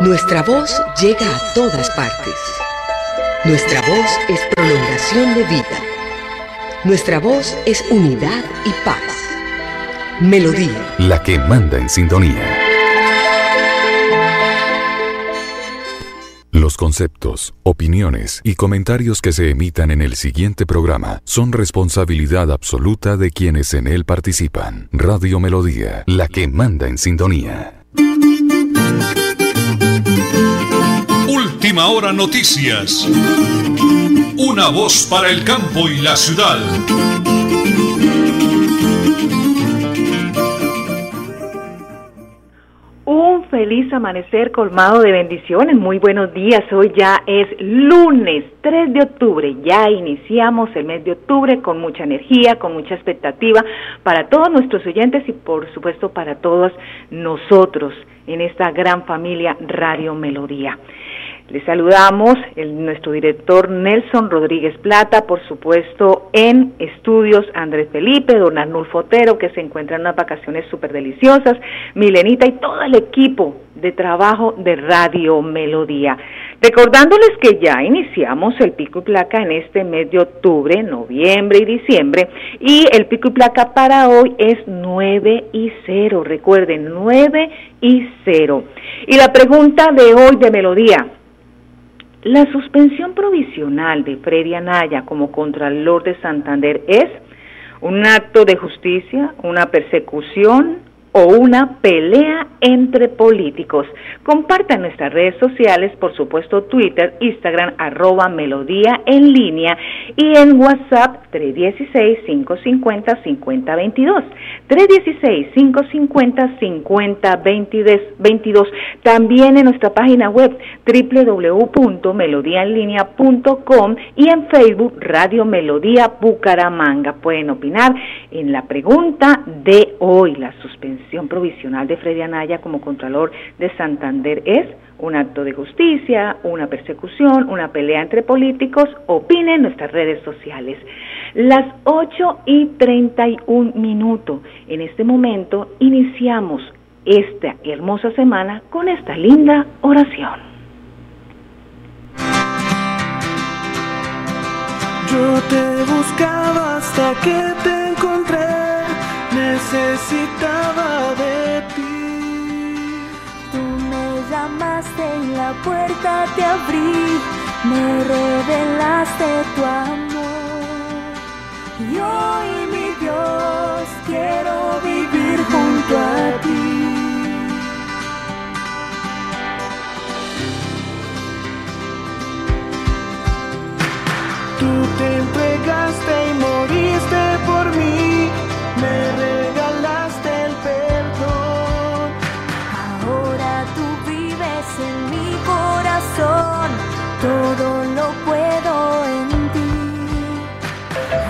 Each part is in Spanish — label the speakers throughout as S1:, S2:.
S1: Nuestra voz llega a todas partes. Nuestra voz es prolongación de vida. Nuestra voz es unidad y paz. Melodía.
S2: La que manda en sintonía. Los conceptos, opiniones y comentarios que se emitan en el siguiente programa son responsabilidad absoluta de quienes en él participan. Radio Melodía, la que manda en sintonía.
S3: Última hora noticias. Una voz para el campo y la ciudad.
S4: Un feliz amanecer colmado de bendiciones. Muy buenos días. Hoy ya es lunes 3 de octubre. Ya iniciamos el mes de octubre con mucha energía, con mucha expectativa para todos nuestros oyentes y por supuesto para todos nosotros en esta gran familia Radio Melodía. Les saludamos el, nuestro director Nelson Rodríguez Plata, por supuesto en estudios Andrés Felipe, don Arnulfo Otero, que se encuentra en unas vacaciones súper deliciosas, Milenita y todo el equipo de trabajo de Radio Melodía. Recordándoles que ya iniciamos el pico y placa en este mes de octubre, noviembre y diciembre, y el pico y placa para hoy es 9 y 0, recuerden, 9 y 0. Y la pregunta de hoy de Melodía, la suspensión provisional de Freddy Anaya como Contralor de Santander es un acto de justicia, una persecución, o una pelea entre políticos. Comparta en nuestras redes sociales, por supuesto Twitter, Instagram, arroba melodía en línea y en WhatsApp 316-550-5022. 316-550-5022. También en nuestra página web www.melodiaenlinea.com y en Facebook Radio Melodía Bucaramanga. Pueden opinar en la pregunta de hoy, la suspensión provisional de Freddy Anaya como Contralor de Santander es un acto de justicia, una persecución, una pelea entre políticos, opine en nuestras redes sociales. Las 8 y 31 minutos. En este momento iniciamos esta hermosa semana con esta linda oración.
S5: Yo te buscaba hasta que te encontré necesitaba de ti.
S6: En la puerta te abrí, me revelaste tu amor. Y hoy, mi Dios, quiero vivir junto a ti.
S5: Tú te entregaste y moriste por mí me
S6: corazón, todo lo puedo en ti.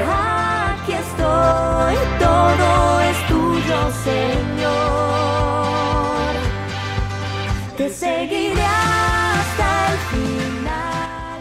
S6: Aquí estoy, todo es tuyo, Señor. Te seguiré hasta el final.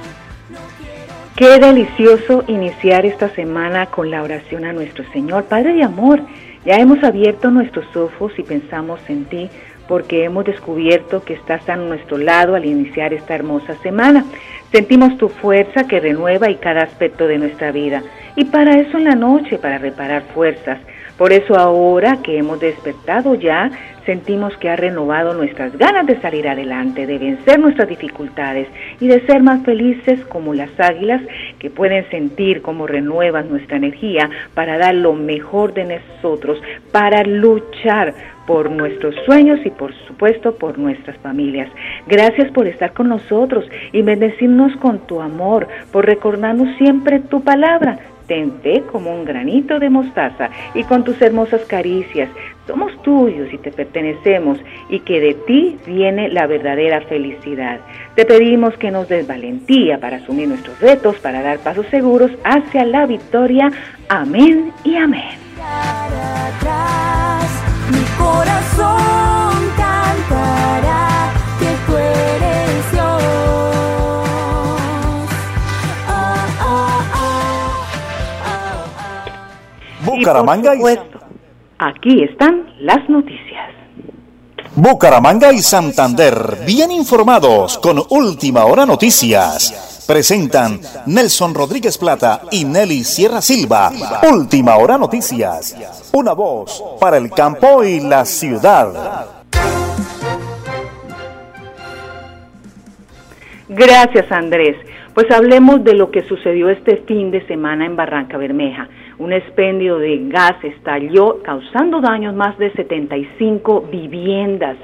S6: No quiero
S4: Qué delicioso iniciar esta semana con la oración a nuestro Señor. Padre de amor, ya hemos abierto nuestros ojos y pensamos en ti porque hemos descubierto que estás a nuestro lado al iniciar esta hermosa semana. Sentimos tu fuerza que renueva y cada aspecto de nuestra vida. Y para eso en la noche, para reparar fuerzas. Por eso ahora que hemos despertado ya, sentimos que ha renovado nuestras ganas de salir adelante, de vencer nuestras dificultades y de ser más felices como las águilas que pueden sentir cómo renuevan nuestra energía para dar lo mejor de nosotros, para luchar por nuestros sueños y por supuesto por nuestras familias. Gracias por estar con nosotros y bendecirnos con tu amor, por recordarnos siempre tu palabra. Como un granito de mostaza y con tus hermosas caricias. Somos tuyos y te pertenecemos y que de ti viene la verdadera felicidad. Te pedimos que nos des valentía para asumir nuestros retos, para dar pasos seguros hacia la victoria. Amén y amén.
S6: Mi corazón cantará que tú ah.
S4: Y supuesto, aquí están las noticias.
S7: Bucaramanga y Santander, bien informados con Última Hora Noticias. Presentan Nelson Rodríguez Plata y Nelly Sierra Silva. Última Hora Noticias. Una voz para el campo y la ciudad.
S4: Gracias, Andrés. Pues hablemos de lo que sucedió este fin de semana en Barranca Bermeja. Un expendio de gas estalló causando daños más de 75 viviendas.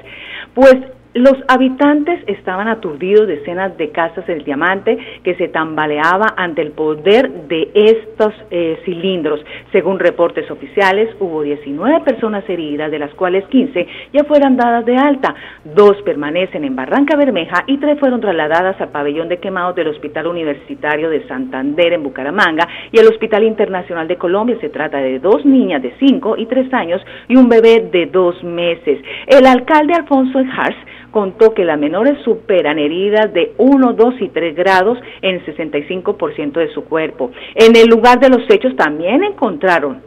S4: Pues los habitantes estaban aturdidos, decenas de casas del diamante que se tambaleaba ante el poder de estos eh, cilindros. Según reportes oficiales, hubo 19 personas heridas, de las cuales 15 ya fueron dadas de alta. Dos permanecen en Barranca Bermeja y tres fueron trasladadas al pabellón de quemados del Hospital Universitario de Santander en Bucaramanga y al Hospital Internacional de Colombia. Se trata de dos niñas de 5 y 3 años y un bebé de 2 meses. El alcalde Alfonso Hars contó que las menores superan heridas de 1, 2 y 3 grados en 65% de su cuerpo. En el lugar de los hechos también encontraron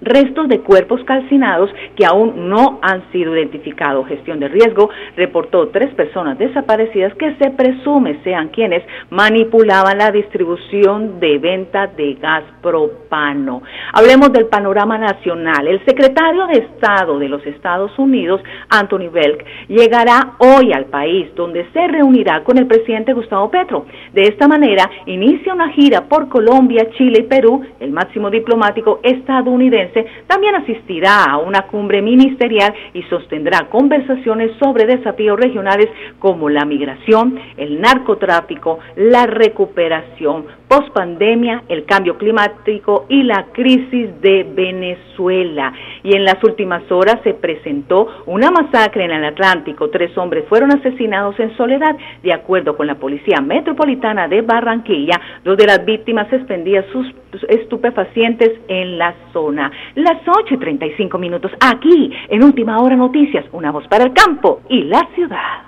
S4: restos de cuerpos calcinados que aún no han sido identificados. Gestión de riesgo reportó tres personas desaparecidas que se presume sean quienes manipulaban la distribución de venta de gas propano. Hablemos del panorama nacional. El secretario de Estado de los Estados Unidos, Anthony Belk, llegará hoy al país donde se reunirá con el presidente Gustavo Petro. De esta manera, inicia una gira por Colombia, Chile y Perú. El máximo diplomático estadounidense también asistirá a una cumbre ministerial y sostendrá conversaciones sobre desafíos regionales como la migración, el narcotráfico, la recuperación pospandemia, el cambio climático y la crisis de Venezuela. Y en las últimas horas se presentó una masacre en el Atlántico. Tres hombres fueron asesinados en soledad, de acuerdo con la Policía Metropolitana de Barranquilla, donde las víctimas expendían sus estupefacientes en la zona. Las 8 y 35 minutos aquí en Última Hora Noticias, una voz para el campo y la ciudad.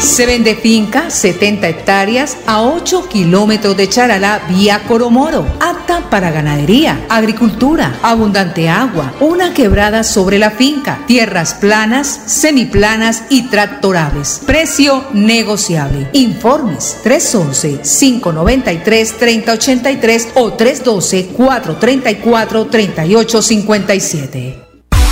S8: Se vende finca 70 hectáreas a 8 kilómetros de Charalá vía Coromoro, apta para ganadería, agricultura, abundante agua, una quebrada sobre la finca, tierras planas, semiplanas y tractorables. Precio negociable. Informes 311-593-3083 o 312-434-3857.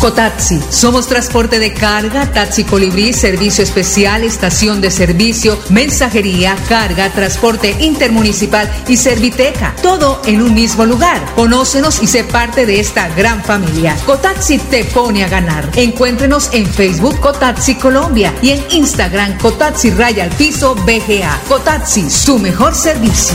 S8: Cotaxi. Somos transporte de carga, taxi colibrí, servicio especial, estación de servicio, mensajería, carga, transporte intermunicipal y serviteca. Todo en un mismo lugar. Conócenos y sé parte de esta gran familia. Cotaxi te pone a ganar. Encuéntrenos en Facebook Cotaxi Colombia y en Instagram Cotaxi Raya al Piso BGA. Cotaxi, su mejor servicio.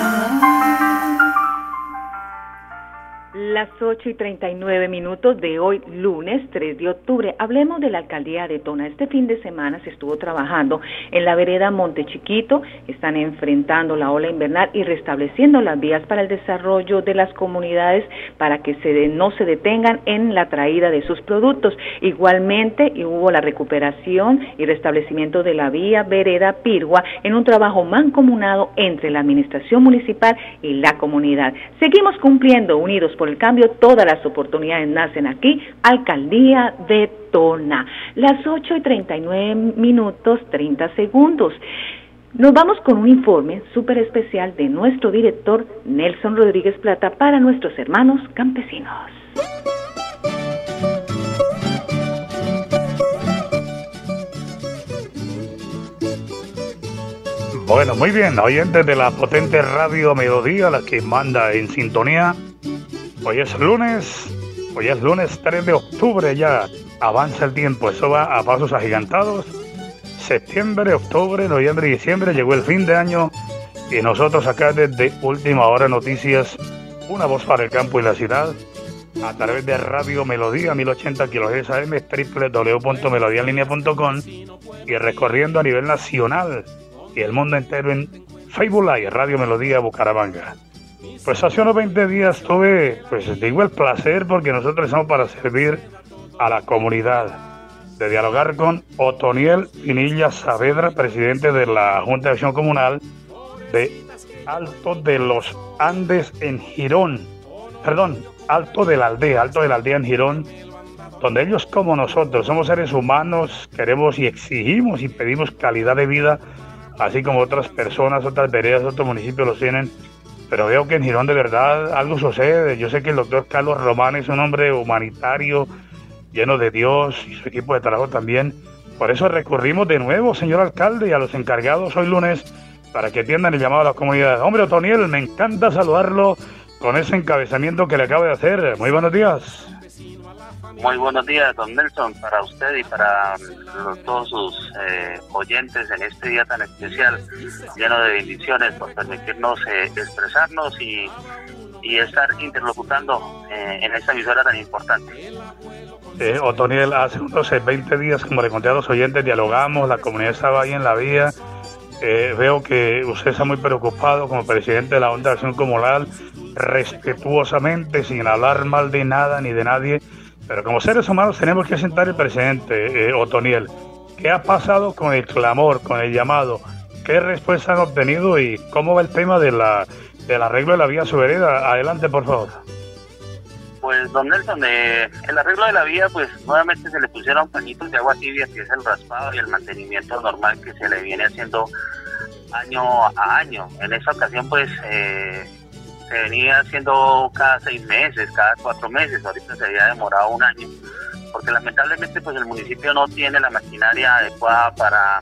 S4: Las 8 y 39 minutos de hoy, lunes 3 de octubre. Hablemos de la alcaldía de Tona. Este fin de semana se estuvo trabajando en la vereda Monte Chiquito. Están enfrentando la ola invernal y restableciendo las vías para el desarrollo de las comunidades para que se no se detengan en la traída de sus productos. Igualmente, hubo la recuperación y restablecimiento de la vía vereda Pirgua en un trabajo mancomunado entre la administración municipal y la comunidad. Seguimos cumpliendo unidos por el cambio todas las oportunidades nacen aquí, Alcaldía de Tona. Las 8 y 39 minutos 30 segundos. Nos vamos con un informe súper especial de nuestro director Nelson Rodríguez Plata para nuestros hermanos campesinos.
S9: Bueno, muy bien, oyentes de la potente radio Melodía, la que manda en sintonía Hoy es lunes, hoy es lunes 3 de octubre ya. Avanza el tiempo, eso va a pasos agigantados. Septiembre, octubre, noviembre y diciembre llegó el fin de año y nosotros acá desde Última Hora Noticias, una voz para el campo y la ciudad, a través de Radio Melodía 1080 kHz AM, www.melodialinea.com y recorriendo a nivel nacional y el mundo entero en Facebook Live, Radio Melodía Bucaramanga. Pues hace unos 20 días tuve, pues digo el placer porque nosotros estamos para servir a la comunidad, de dialogar con Otoniel Pinilla Saavedra, presidente de la Junta de Acción Comunal de Alto de los Andes en Girón, perdón, Alto de la Aldea, Alto de la Aldea en Girón, donde ellos como nosotros somos seres humanos, queremos y exigimos y pedimos calidad de vida, así como otras personas, otras veredas, otros municipios los tienen pero veo que en Girón de verdad algo sucede. Yo sé que el doctor Carlos Román es un hombre humanitario, lleno de Dios y su equipo de trabajo también. Por eso recurrimos de nuevo, señor alcalde, y a los encargados hoy lunes para que atiendan el llamado a la comunidad. Hombre, Otoniel, me encanta saludarlo con ese encabezamiento que le acabo de hacer. Muy buenos días.
S10: Muy buenos días, don Nelson, para usted y para mm, todos sus eh, oyentes en este día tan especial, lleno de bendiciones, por permitirnos eh, expresarnos y, estar interlocutando eh, en esta emisora tan importante.
S9: Otoniel, hace unos 20 días, como le conté a los oyentes, dialogamos, la comunidad estaba ahí en la vía. veo que usted está muy preocupado como presidente de la Onda de Acción Comunal, respetuosamente, sin hablar mal de nada ni de nadie pero como seres humanos tenemos que sentar el presente, eh, Otoniel. ¿Qué ha pasado con el clamor, con el llamado? ¿Qué respuesta han obtenido y cómo va el tema de la, del arreglo de la vía vereda? Adelante, por favor.
S10: Pues, don Nelson, eh, el arreglo de la vía, pues nuevamente se le pusieron pañitos de agua tibia, que es el raspado y el mantenimiento normal que se le viene haciendo año a año. En esa ocasión, pues, eh, se venía haciendo cada seis meses, cada cuatro meses, ahorita se había demorado un año, porque lamentablemente pues el municipio no tiene la maquinaria adecuada para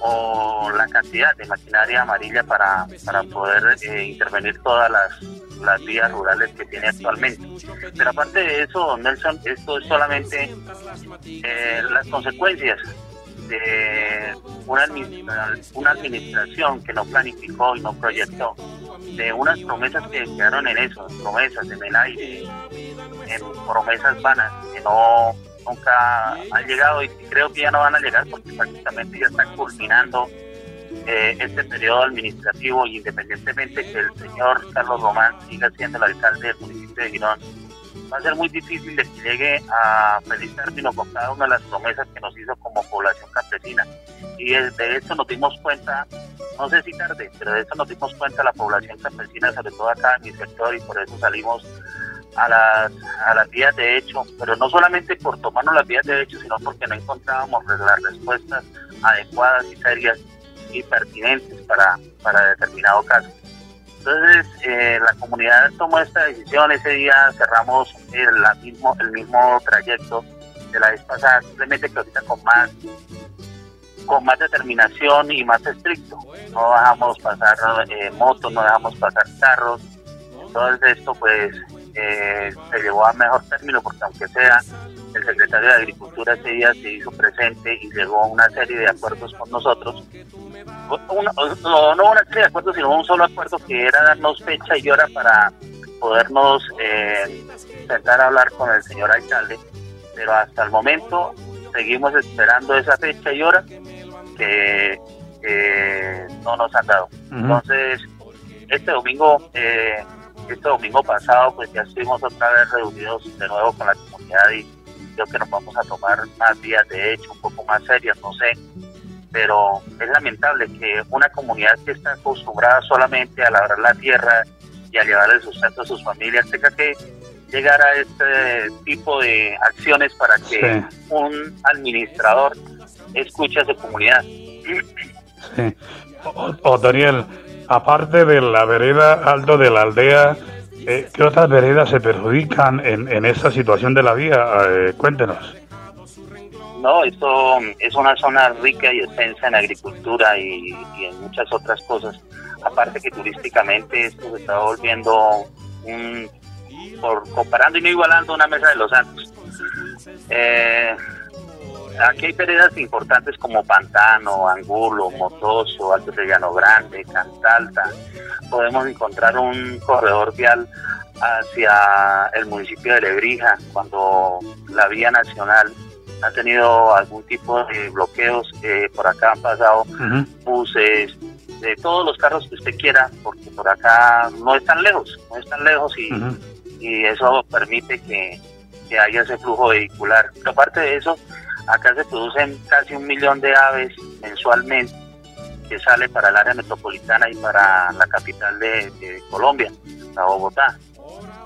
S10: o la cantidad de maquinaria amarilla para, para poder eh, intervenir todas las, las vías rurales que tiene actualmente. Pero aparte de eso, Nelson, esto es solamente eh, las consecuencias de una, una administración que no planificó y no proyectó, de unas promesas que quedaron en eso, promesas en el aire, en promesas vanas que no nunca han llegado y creo que ya no van a llegar porque prácticamente ya están culminando eh, este periodo administrativo y independientemente que el señor Carlos Román siga siendo el alcalde del municipio de Girón, va a ser muy difícil de que llegue a feliz término con cada una de las promesas que nos hizo como población campesina. Y de, esto nos dimos cuenta, no sé si tarde, pero de esto nos dimos cuenta la población campesina, sobre todo acá en mi sector, y por eso salimos a las, a las vías de hecho, pero no solamente por tomarnos las vías de hecho, sino porque no encontrábamos las respuestas adecuadas y serias y pertinentes para, para determinado caso. Entonces, eh, la comunidad tomó esta decisión. Ese día cerramos el, mismo, el mismo trayecto de la vez pasada, simplemente que ahorita con más con más determinación y más estricto. No dejamos pasar eh, motos, no dejamos pasar carros. Entonces esto pues eh, se llevó a mejor término porque aunque sea el secretario de Agricultura ese día se hizo presente y llegó a una serie de acuerdos con nosotros. no, no una serie de acuerdos, sino un solo acuerdo que era darnos fecha y hora para podernos eh, sentar a hablar con el señor alcalde. Pero hasta el momento seguimos esperando esa fecha y hora que no nos han dado. Entonces, este domingo, eh, este domingo pasado, pues ya estuvimos otra vez reunidos de nuevo con la comunidad y creo que nos vamos a tomar más días de hecho, un poco más serias, no sé. Pero es lamentable que una comunidad que está acostumbrada solamente a labrar la tierra y a llevar el sustento a sus familias tenga que llegar a este tipo de acciones para que un administrador escuche a su comunidad.
S9: Sí. O, Daniel, aparte de la vereda alto de la aldea, eh, ¿qué otras veredas se perjudican en, en esta situación de la vía? Eh, cuéntenos.
S10: No, esto es una zona rica y extensa en agricultura y, en muchas otras cosas. Aparte que turísticamente esto se está volviendo un, por comparando y no igualando una mesa de los santos. Eh, aquí hay veredas importantes como Pantano, Angulo, Motoso, Alto Llano Grande, Cantalta. Podemos encontrar un corredor vial hacia el municipio de Lebrija, cuando la vía nacional ha tenido algún tipo de bloqueos, eh, por acá han pasado buses, de todos los carros que usted quiera, porque por acá no están lejos, no están lejos y, y eso permite que, que haya ese flujo vehicular. Pero aparte de eso, Acá se producen casi un millón de aves mensualmente que sale para el área metropolitana y para la capital de, Colombia, la Bogotá.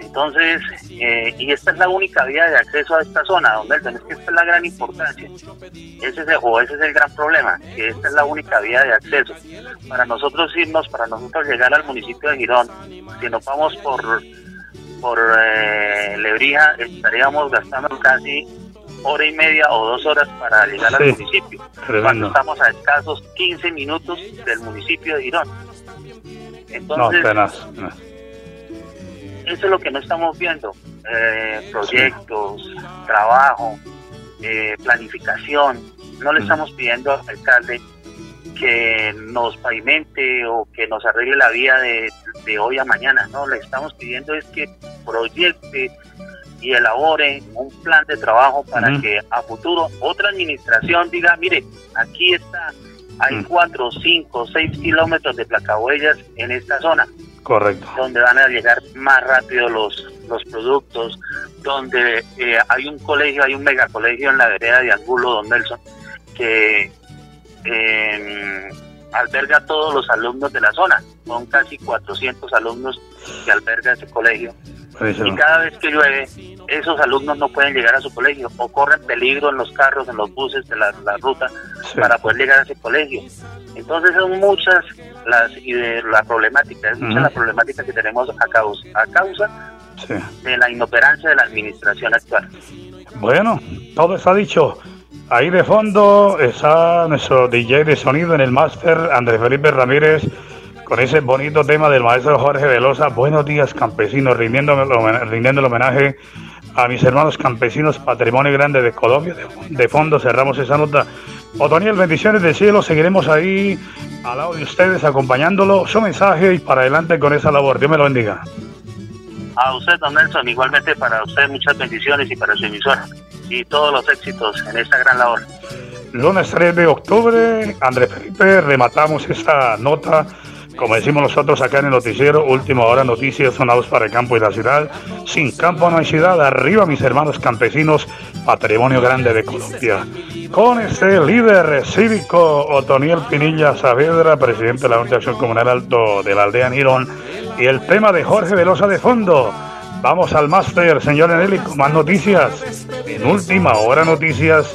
S10: Entonces, eh, y esta es la única vía de acceso a esta zona, donde es que esta es la gran importancia. Ese es el, o ese es el gran problema, que esta es la única vía de acceso. Para nosotros irnos, para nosotros llegar al municipio de Girón, si nos vamos por, por eh, Lebrija, estaríamos gastando casi hora y media o dos horas para llegar al municipio. Cuando estamos a escasos 15 minutos del municipio de Girón. Entonces, eso es lo que no estamos viendo. Eh, proyectos, trabajo, eh, planificación. No le estamos pidiendo al alcalde que nos pavimente o que nos arregle la vía de, de hoy a mañana. No, le estamos pidiendo es que proyecte y elabore un plan de trabajo para que a futuro otra administración diga, mire, aquí está, hay mm. cuatro, cinco, seis kilómetros de placahuellas en esta zona.
S9: Correcto.
S10: Donde van a llegar más rápido los, los productos, donde eh, hay un colegio, hay un megacolegio en la vereda de Angulo, Don Nelson, que em, alberga a todos los alumnos de la zona. Son casi 400 alumnos que alberga ese colegio y cada vez que llueve, esos alumnos no pueden llegar a su colegio o corren peligro en los carros, en los buses de la, ruta para poder llegar a ese colegio. Entonces son muchas las y de la problemática, es mucha la problemática que tenemos a causa, a causa de la inoperancia de la administración actual.
S9: Bueno, todo está dicho. Ahí de fondo está nuestro DJ de sonido en el máster, Andrés Felipe Ramírez con ese bonito tema del maestro Jorge Velosa. Buenos días, campesinos, rindiendo, rindiendo el homenaje a mis hermanos campesinos, patrimonio grande de Colombia. De, fondo cerramos esa nota. Otoniel, bendiciones del cielo. Seguiremos ahí al lado de ustedes, acompañándolo. Su mensaje y para adelante con esa labor. Dios me lo bendiga.
S10: A usted, don Nelson, igualmente para usted muchas bendiciones y para su emisora. y todos los éxitos en esta gran labor.
S9: Lunes 3 de octubre, Andrés Felipe, rematamos esta nota como decimos nosotros acá en el noticiero, última hora noticias sonados para el campo y la ciudad. Sin campo no hay ciudad. Arriba mis hermanos campesinos, patrimonio grande de Colombia. Con este líder cívico, Otoniel Pinilla Saavedra, presidente de la Junta de Acción Comunal Alto de la aldea Nirón, y el tema de Jorge Velosa de fondo. Vamos al máster, señor Eneli, más noticias. En última hora noticias,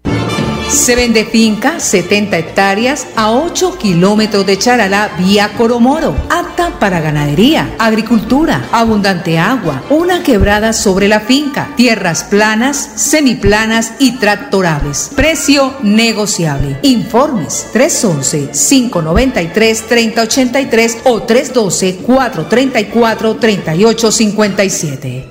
S8: Se vende finca 70 hectáreas a 8 kilómetros de Charalá vía Coromoro, apta para ganadería, agricultura, abundante agua, una quebrada sobre la finca, tierras planas, semiplanas y tractorables. Precio negociable. Informes 311-593-3083 o 312-434-3857.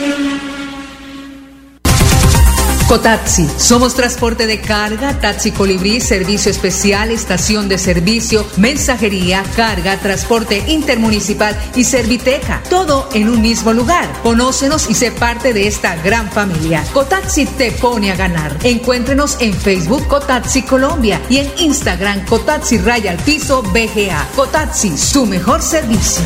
S8: Cotaxi. Somos transporte de carga, taxi colibrí, servicio especial, estación de servicio, mensajería, carga, transporte intermunicipal y serviteca. Todo en un mismo lugar. Conócenos y sé parte de esta gran familia. Cotaxi te pone a ganar. Encuéntrenos en Facebook Cotaxi Colombia y en Instagram Cotaxi Raya al Piso BGA. Cotaxi, su mejor servicio.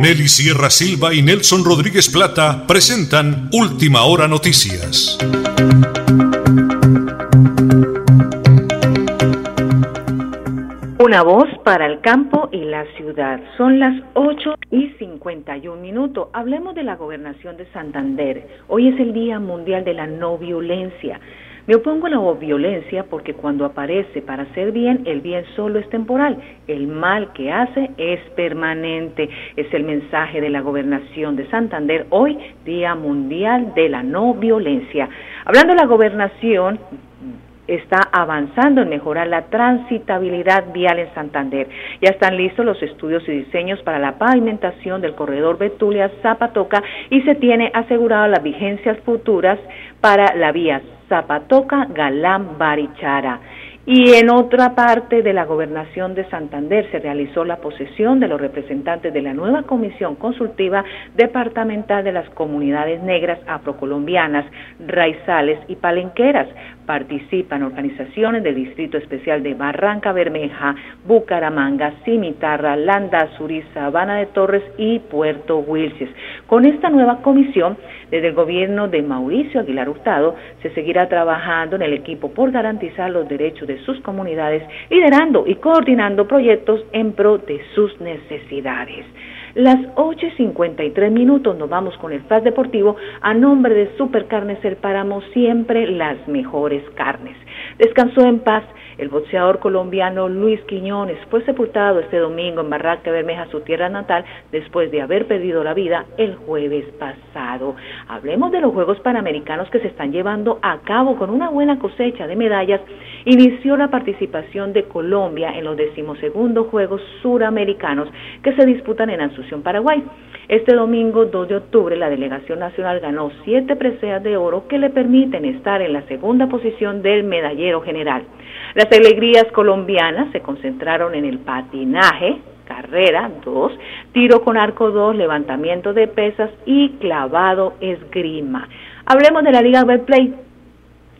S3: Nelly Sierra Silva y Nelson Rodríguez Plata presentan Última Hora Noticias.
S4: Una voz para el campo y la ciudad. Son las 8 y 51 minutos. Hablemos de la gobernación de Santander. Hoy es el Día Mundial de la No Violencia. Me opongo a la violencia porque cuando aparece para hacer bien, el bien solo es temporal, el mal que hace es permanente. Es el mensaje de la gobernación de Santander hoy, Día Mundial de la No Violencia. Hablando de la gobernación, está avanzando en mejorar la transitabilidad vial en Santander. Ya están listos los estudios y diseños para la pavimentación del corredor Betulia-Zapatoca y se tiene asegurado las vigencias futuras para la vía Zapatoca, Galán, Barichara. Y en otra parte de la gobernación de Santander se realizó la posesión de los representantes de la nueva Comisión Consultiva Departamental de las Comunidades Negras Afrocolombianas, Raizales y Palenqueras. Participan organizaciones del Distrito Especial de Barranca Bermeja, Bucaramanga, Cimitarra, Landa, Surí, Sabana de Torres y Puerto Wilches. Con esta nueva comisión, desde el gobierno de Mauricio Aguilar Hurtado, se seguirá trabajando en el equipo por garantizar los derechos de sus comunidades, liderando y coordinando proyectos en pro de sus necesidades. Las 8 y 53 minutos nos vamos con el FAS Deportivo a nombre de Supercarnes El Páramo, siempre las mejores carnes. Descansó en paz el boxeador colombiano Luis Quiñones fue sepultado este domingo en Barranca Bermeja, su tierra natal, después de haber perdido la vida el jueves pasado. Hablemos de los Juegos Panamericanos que se están llevando a cabo con una buena cosecha de medallas. Inició la participación de Colombia en los decimosegundos Juegos Suramericanos que se disputan en Asunción, Paraguay. Este domingo 2 de octubre la delegación nacional ganó siete preseas de oro que le permiten estar en la segunda posición del medallero general. Las alegrías colombianas se concentraron en el patinaje, carrera 2, tiro con arco 2, levantamiento de pesas y clavado esgrima. Hablemos de la Liga Betplay.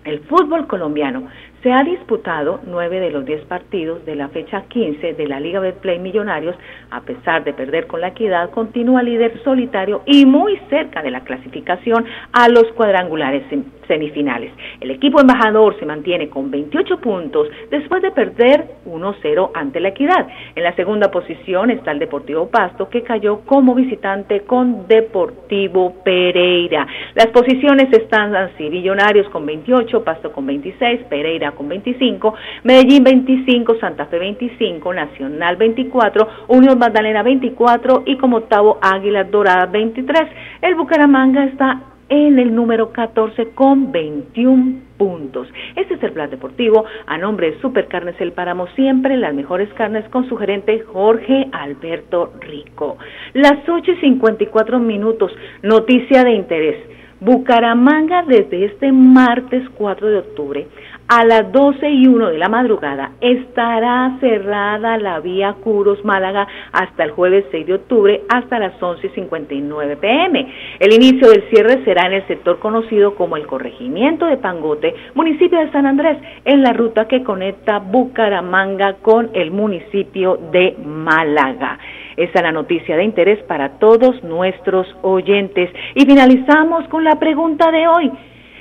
S4: El fútbol colombiano se ha disputado nueve de los diez partidos de la fecha 15 de la Liga Betplay Millonarios. A pesar de perder con la equidad, continúa líder solitario y muy cerca de la clasificación a los cuadrangulares semifinales. El equipo embajador se mantiene con 28 puntos después de perder 1-0 ante la equidad. En la segunda posición está el Deportivo Pasto que cayó como visitante con Deportivo Pereira. Las posiciones están así, Millonarios con 28, Pasto con 26, Pereira con 25, Medellín 25, Santa Fe 25, Nacional 24, Unión Magdalena 24 y como octavo Águila Dorada 23. El Bucaramanga está en el número 14 con 21 puntos. Este es el plan deportivo a nombre de Supercarnes El Páramo, siempre las mejores carnes con su gerente Jorge Alberto Rico. Las 8 y 54 minutos, noticia de interés. Bucaramanga desde este martes 4 de octubre a las 12 y 1 de la madrugada estará cerrada la vía Curos Málaga hasta el jueves 6 de octubre hasta las 11 y 59 pm. El inicio del cierre será en el sector conocido como el corregimiento de Pangote, municipio de San Andrés, en la ruta que conecta Bucaramanga con el municipio de Málaga. Esa es la noticia de interés para todos nuestros oyentes. Y finalizamos con la pregunta de hoy.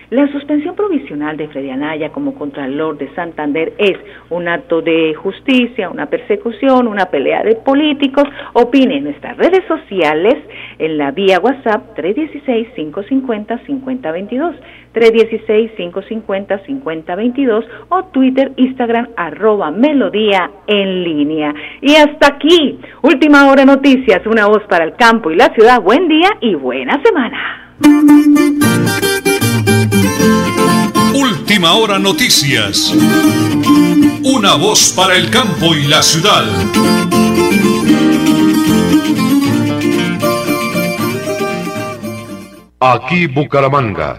S4: La suspensión provisional de Freddy Anaya como Contralor de Santander es un acto de justicia, una persecución, una pelea de políticos. Opine en nuestras redes sociales en la vía WhatsApp 316-550-5022, 316-550-5022 o Twitter, Instagram, arroba melodía en línea. Y hasta aquí, última hora noticias, una voz para el campo y la ciudad. Buen día y buena semana.
S3: Última hora noticias. Una voz para el campo y la ciudad.
S11: Aquí Bucaramanga.